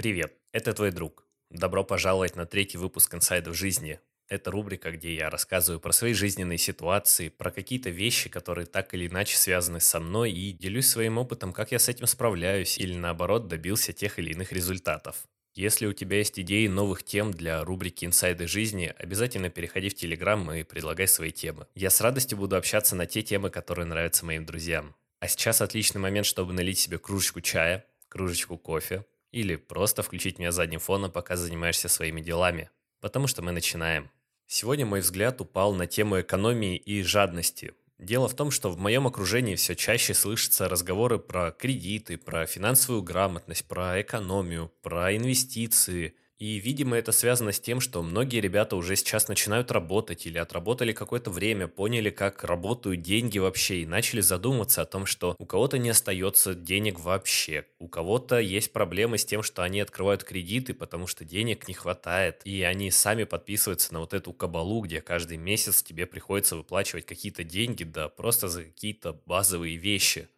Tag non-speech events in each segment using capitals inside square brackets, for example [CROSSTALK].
Привет, это твой друг. Добро пожаловать на третий выпуск «Инсайдов жизни». Это рубрика, где я рассказываю про свои жизненные ситуации, про какие-то вещи, которые так или иначе связаны со мной, и делюсь своим опытом, как я с этим справляюсь, или наоборот добился тех или иных результатов. Если у тебя есть идеи новых тем для рубрики «Инсайды жизни», обязательно переходи в Телеграм и предлагай свои темы. Я с радостью буду общаться на те темы, которые нравятся моим друзьям. А сейчас отличный момент, чтобы налить себе кружечку чая, кружечку кофе, или просто включить меня задним фоном, пока занимаешься своими делами. Потому что мы начинаем. Сегодня мой взгляд упал на тему экономии и жадности. Дело в том, что в моем окружении все чаще слышатся разговоры про кредиты, про финансовую грамотность, про экономию, про инвестиции – и, видимо, это связано с тем, что многие ребята уже сейчас начинают работать или отработали какое-то время, поняли, как работают деньги вообще, и начали задумываться о том, что у кого-то не остается денег вообще, у кого-то есть проблемы с тем, что они открывают кредиты, потому что денег не хватает, и они сами подписываются на вот эту кабалу, где каждый месяц тебе приходится выплачивать какие-то деньги, да просто за какие-то базовые вещи.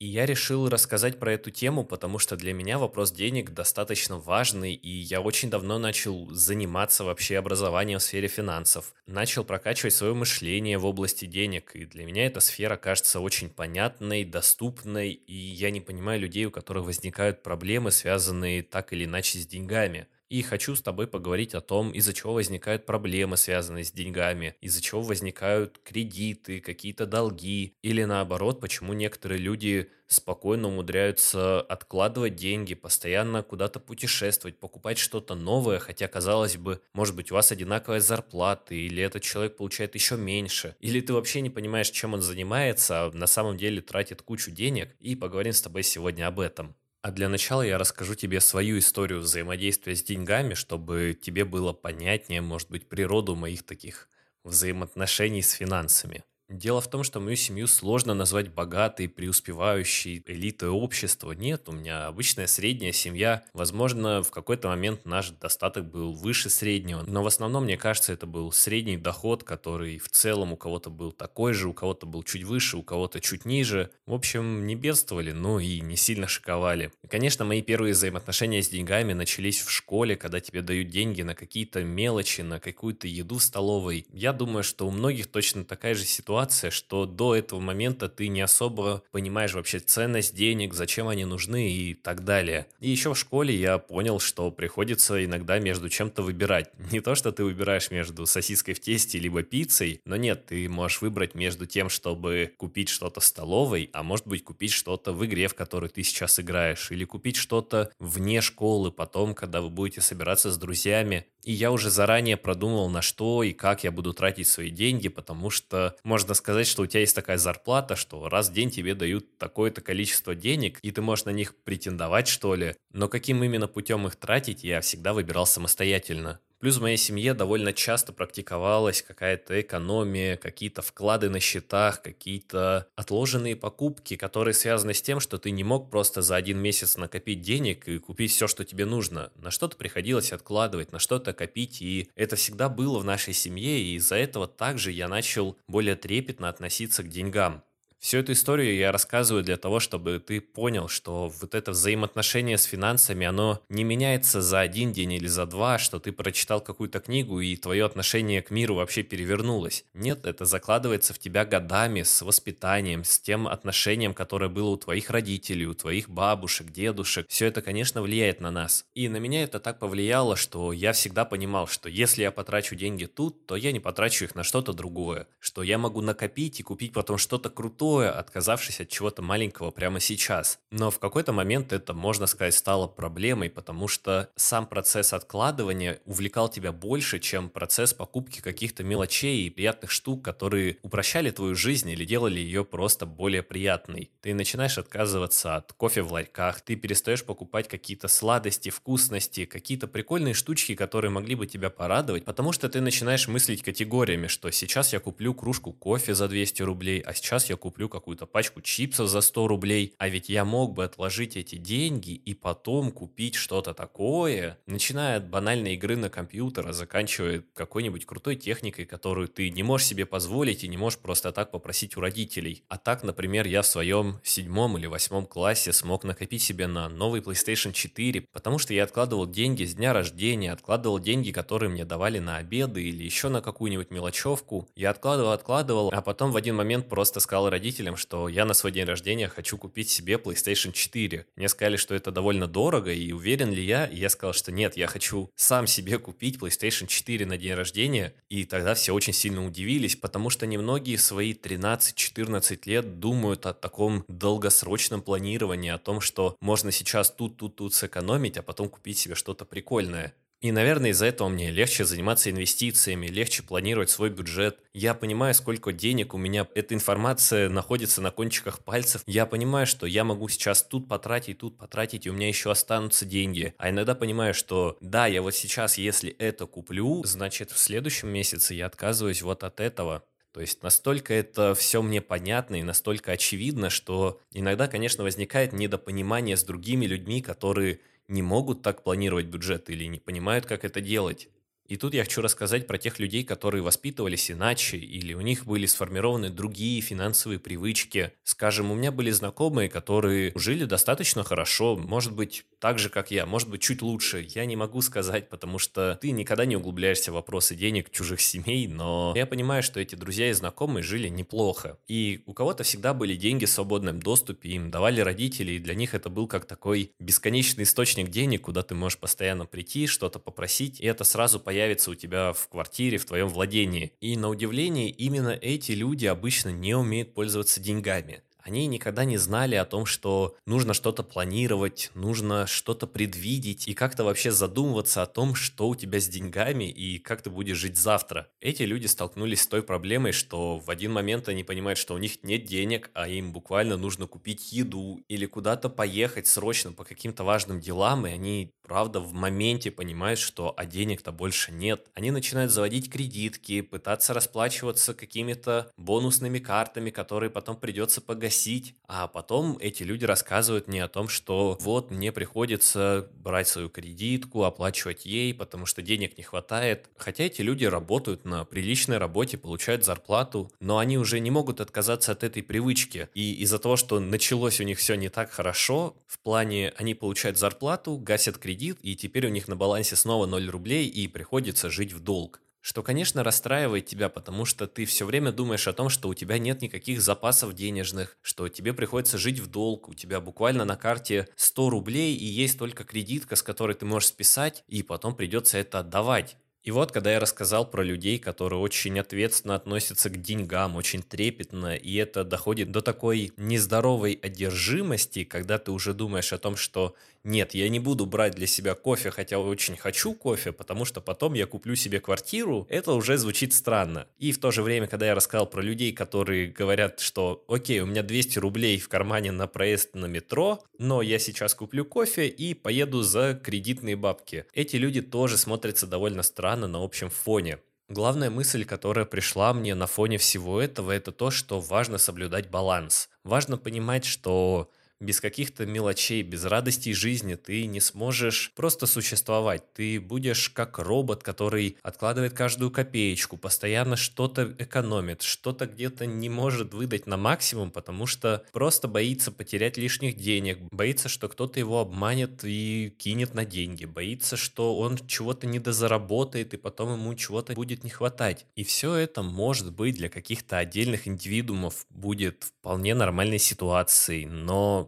И я решил рассказать про эту тему, потому что для меня вопрос денег достаточно важный, и я очень давно начал заниматься вообще образованием в сфере финансов. Начал прокачивать свое мышление в области денег, и для меня эта сфера кажется очень понятной, доступной, и я не понимаю людей, у которых возникают проблемы, связанные так или иначе с деньгами. И хочу с тобой поговорить о том, из-за чего возникают проблемы, связанные с деньгами, из-за чего возникают кредиты, какие-то долги, или наоборот, почему некоторые люди спокойно умудряются откладывать деньги, постоянно куда-то путешествовать, покупать что-то новое, хотя, казалось бы, может быть, у вас одинаковая зарплата, или этот человек получает еще меньше, или ты вообще не понимаешь, чем он занимается, а на самом деле тратит кучу денег, и поговорим с тобой сегодня об этом. А для начала я расскажу тебе свою историю взаимодействия с деньгами, чтобы тебе было понятнее, может быть, природу моих таких взаимоотношений с финансами. Дело в том, что мою семью сложно назвать богатой, преуспевающей элитой общества. Нет, у меня обычная средняя семья. Возможно, в какой-то момент наш достаток был выше среднего, но в основном, мне кажется, это был средний доход, который в целом у кого-то был такой же, у кого-то был чуть выше, у кого-то чуть ниже. В общем, не бедствовали, но и не сильно шиковали. И, конечно, мои первые взаимоотношения с деньгами начались в школе, когда тебе дают деньги на какие-то мелочи, на какую-то еду в столовой. Я думаю, что у многих точно такая же ситуация ситуация, что до этого момента ты не особо понимаешь вообще ценность денег, зачем они нужны и так далее. И еще в школе я понял, что приходится иногда между чем-то выбирать. [LAUGHS] Не то, что ты выбираешь между сосиской в тесте либо пиццей, но нет, ты можешь выбрать между тем, чтобы купить что-то столовой, а может быть купить что-то в игре, в которой ты сейчас играешь, или купить что-то вне школы потом, когда вы будете собираться с друзьями. И я уже заранее продумал, на что и как я буду тратить свои деньги, потому что можно сказать, что у тебя есть такая зарплата, что раз в день тебе дают такое-то количество денег, и ты можешь на них претендовать, что ли. Но каким именно путем их тратить, я всегда выбирал самостоятельно. Плюс в моей семье довольно часто практиковалась какая-то экономия, какие-то вклады на счетах, какие-то отложенные покупки, которые связаны с тем, что ты не мог просто за один месяц накопить денег и купить все, что тебе нужно. На что-то приходилось откладывать, на что-то копить, и это всегда было в нашей семье, и из-за этого также я начал более трепетно относиться к деньгам. Всю эту историю я рассказываю для того, чтобы ты понял, что вот это взаимоотношение с финансами, оно не меняется за один день или за два, что ты прочитал какую-то книгу и твое отношение к миру вообще перевернулось. Нет, это закладывается в тебя годами, с воспитанием, с тем отношением, которое было у твоих родителей, у твоих бабушек, дедушек. Все это, конечно, влияет на нас. И на меня это так повлияло, что я всегда понимал, что если я потрачу деньги тут, то я не потрачу их на что-то другое. Что я могу накопить и купить потом что-то крутое, другое, отказавшись от чего-то маленького прямо сейчас. Но в какой-то момент это, можно сказать, стало проблемой, потому что сам процесс откладывания увлекал тебя больше, чем процесс покупки каких-то мелочей и приятных штук, которые упрощали твою жизнь или делали ее просто более приятной. Ты начинаешь отказываться от кофе в ларьках, ты перестаешь покупать какие-то сладости, вкусности, какие-то прикольные штучки, которые могли бы тебя порадовать, потому что ты начинаешь мыслить категориями, что сейчас я куплю кружку кофе за 200 рублей, а сейчас я куплю куплю какую-то пачку чипсов за 100 рублей, а ведь я мог бы отложить эти деньги и потом купить что-то такое, начиная от банальной игры на компьютер, заканчивая какой-нибудь крутой техникой, которую ты не можешь себе позволить и не можешь просто так попросить у родителей. А так, например, я в своем седьмом или восьмом классе смог накопить себе на новый PlayStation 4, потому что я откладывал деньги с дня рождения, откладывал деньги, которые мне давали на обеды или еще на какую-нибудь мелочевку. Я откладывал, откладывал, а потом в один момент просто сказал родителям, что я на свой день рождения хочу купить себе PlayStation 4. Мне сказали, что это довольно дорого, и уверен ли я? И я сказал, что нет, я хочу сам себе купить PlayStation 4 на день рождения. И тогда все очень сильно удивились, потому что немногие свои 13-14 лет думают о таком долгосрочном планировании, о том, что можно сейчас тут, тут, тут сэкономить, а потом купить себе что-то прикольное. И, наверное, из-за этого мне легче заниматься инвестициями, легче планировать свой бюджет. Я понимаю, сколько денег у меня эта информация находится на кончиках пальцев. Я понимаю, что я могу сейчас тут потратить, тут потратить, и у меня еще останутся деньги. А иногда понимаю, что да, я вот сейчас, если это куплю, значит в следующем месяце я отказываюсь вот от этого. То есть настолько это все мне понятно и настолько очевидно, что иногда, конечно, возникает недопонимание с другими людьми, которые не могут так планировать бюджет или не понимают, как это делать. И тут я хочу рассказать про тех людей, которые воспитывались иначе, или у них были сформированы другие финансовые привычки. Скажем, у меня были знакомые, которые жили достаточно хорошо, может быть, так же, как я, может быть, чуть лучше. Я не могу сказать, потому что ты никогда не углубляешься в вопросы денег чужих семей, но я понимаю, что эти друзья и знакомые жили неплохо. И у кого-то всегда были деньги в свободном доступе, им давали родители, и для них это был как такой бесконечный источник денег, куда ты можешь постоянно прийти, что-то попросить, и это сразу появится у тебя в квартире, в твоем владении. И на удивление, именно эти люди обычно не умеют пользоваться деньгами они никогда не знали о том, что нужно что-то планировать, нужно что-то предвидеть и как-то вообще задумываться о том, что у тебя с деньгами и как ты будешь жить завтра. Эти люди столкнулись с той проблемой, что в один момент они понимают, что у них нет денег, а им буквально нужно купить еду или куда-то поехать срочно по каким-то важным делам, и они, правда, в моменте понимают, что а денег-то больше нет. Они начинают заводить кредитки, пытаться расплачиваться какими-то бонусными картами, которые потом придется погасить гасить. А потом эти люди рассказывают мне о том, что вот мне приходится брать свою кредитку, оплачивать ей, потому что денег не хватает. Хотя эти люди работают на приличной работе, получают зарплату, но они уже не могут отказаться от этой привычки. И из-за того, что началось у них все не так хорошо, в плане они получают зарплату, гасят кредит, и теперь у них на балансе снова 0 рублей, и приходится жить в долг. Что, конечно, расстраивает тебя, потому что ты все время думаешь о том, что у тебя нет никаких запасов денежных, что тебе приходится жить в долг, у тебя буквально на карте 100 рублей и есть только кредитка, с которой ты можешь списать, и потом придется это отдавать. И вот, когда я рассказал про людей, которые очень ответственно относятся к деньгам, очень трепетно, и это доходит до такой нездоровой одержимости, когда ты уже думаешь о том, что нет, я не буду брать для себя кофе, хотя очень хочу кофе, потому что потом я куплю себе квартиру, это уже звучит странно. И в то же время, когда я рассказал про людей, которые говорят, что окей, у меня 200 рублей в кармане на проезд на метро, но я сейчас куплю кофе и поеду за кредитные бабки. Эти люди тоже смотрятся довольно странно на общем фоне. Главная мысль, которая пришла мне на фоне всего этого, это то, что важно соблюдать баланс. Важно понимать, что без каких-то мелочей, без радостей жизни ты не сможешь просто существовать. Ты будешь как робот, который откладывает каждую копеечку, постоянно что-то экономит, что-то где-то не может выдать на максимум, потому что просто боится потерять лишних денег, боится, что кто-то его обманет и кинет на деньги, боится, что он чего-то недозаработает и потом ему чего-то будет не хватать. И все это может быть для каких-то отдельных индивидуумов будет вполне нормальной ситуацией,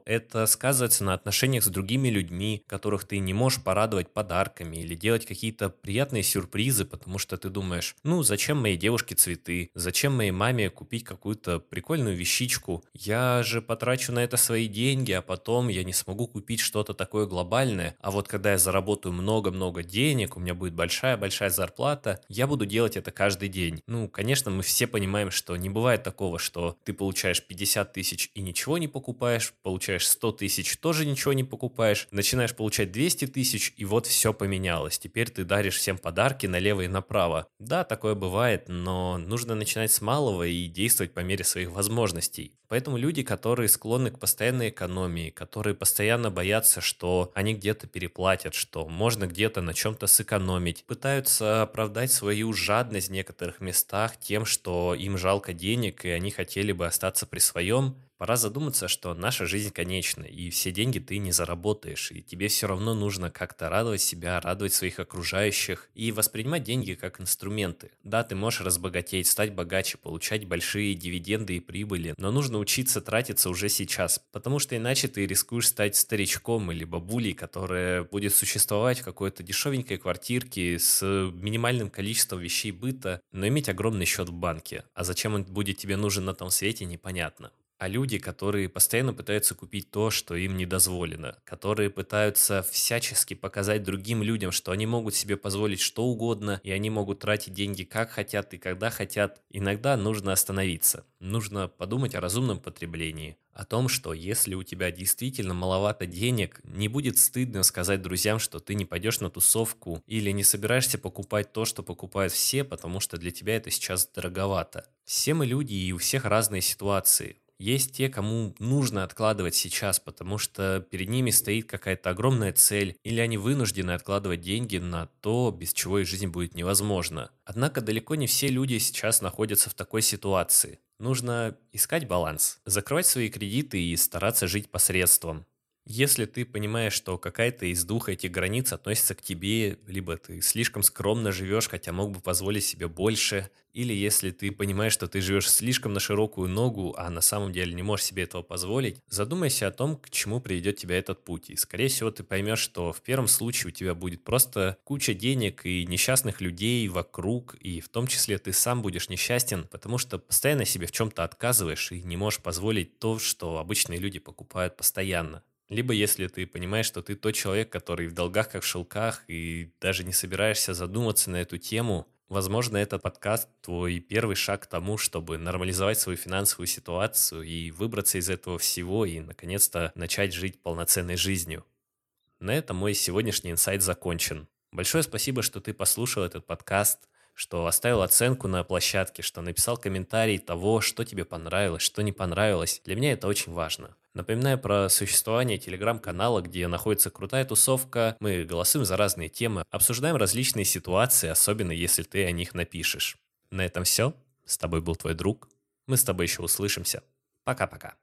это сказывается на отношениях с другими людьми, которых ты не можешь порадовать подарками или делать какие-то приятные сюрпризы, потому что ты думаешь, ну, зачем моей девушке цветы, зачем моей маме купить какую-то прикольную вещичку, я же потрачу на это свои деньги, а потом я не смогу купить что-то такое глобальное, а вот когда я заработаю много-много денег, у меня будет большая-большая зарплата, я буду делать это каждый день. Ну, конечно, мы все понимаем, что не бывает такого, что ты получаешь 50 тысяч и ничего не покупаешь, получаешь получаешь 100 тысяч, тоже ничего не покупаешь. Начинаешь получать 200 тысяч, и вот все поменялось. Теперь ты даришь всем подарки налево и направо. Да, такое бывает, но нужно начинать с малого и действовать по мере своих возможностей. Поэтому люди, которые склонны к постоянной экономии, которые постоянно боятся, что они где-то переплатят, что можно где-то на чем-то сэкономить, пытаются оправдать свою жадность в некоторых местах тем, что им жалко денег и они хотели бы остаться при своем, Пора задуматься, что наша жизнь конечна, и все деньги ты не заработаешь, и тебе все равно нужно как-то радовать себя, радовать своих окружающих и воспринимать деньги как инструменты. Да, ты можешь разбогатеть, стать богаче, получать большие дивиденды и прибыли, но нужно учиться тратиться уже сейчас, потому что иначе ты рискуешь стать старичком или бабулей, которая будет существовать в какой-то дешевенькой квартирке с минимальным количеством вещей быта, но иметь огромный счет в банке. А зачем он будет тебе нужен на том свете, непонятно а люди, которые постоянно пытаются купить то, что им не дозволено, которые пытаются всячески показать другим людям, что они могут себе позволить что угодно, и они могут тратить деньги как хотят и когда хотят. Иногда нужно остановиться. Нужно подумать о разумном потреблении, о том, что если у тебя действительно маловато денег, не будет стыдно сказать друзьям, что ты не пойдешь на тусовку или не собираешься покупать то, что покупают все, потому что для тебя это сейчас дороговато. Все мы люди, и у всех разные ситуации. Есть те, кому нужно откладывать сейчас, потому что перед ними стоит какая-то огромная цель, или они вынуждены откладывать деньги на то, без чего их жизнь будет невозможна. Однако далеко не все люди сейчас находятся в такой ситуации. Нужно искать баланс, закрывать свои кредиты и стараться жить посредством. Если ты понимаешь, что какая-то из двух этих границ относится к тебе, либо ты слишком скромно живешь, хотя мог бы позволить себе больше, или если ты понимаешь, что ты живешь слишком на широкую ногу, а на самом деле не можешь себе этого позволить, задумайся о том, к чему приведет тебя этот путь. И, скорее всего, ты поймешь, что в первом случае у тебя будет просто куча денег и несчастных людей вокруг, и в том числе ты сам будешь несчастен, потому что постоянно себе в чем-то отказываешь и не можешь позволить то, что обычные люди покупают постоянно. Либо если ты понимаешь, что ты тот человек, который в долгах как в шелках, и даже не собираешься задуматься на эту тему, возможно, этот подкаст твой первый шаг к тому, чтобы нормализовать свою финансовую ситуацию и выбраться из этого всего и, наконец-то, начать жить полноценной жизнью. На этом мой сегодняшний инсайт закончен. Большое спасибо, что ты послушал этот подкаст что оставил оценку на площадке, что написал комментарий того, что тебе понравилось, что не понравилось. Для меня это очень важно. Напоминаю про существование телеграм-канала, где находится крутая тусовка. Мы голосуем за разные темы, обсуждаем различные ситуации, особенно если ты о них напишешь. На этом все. С тобой был твой друг. Мы с тобой еще услышимся. Пока-пока.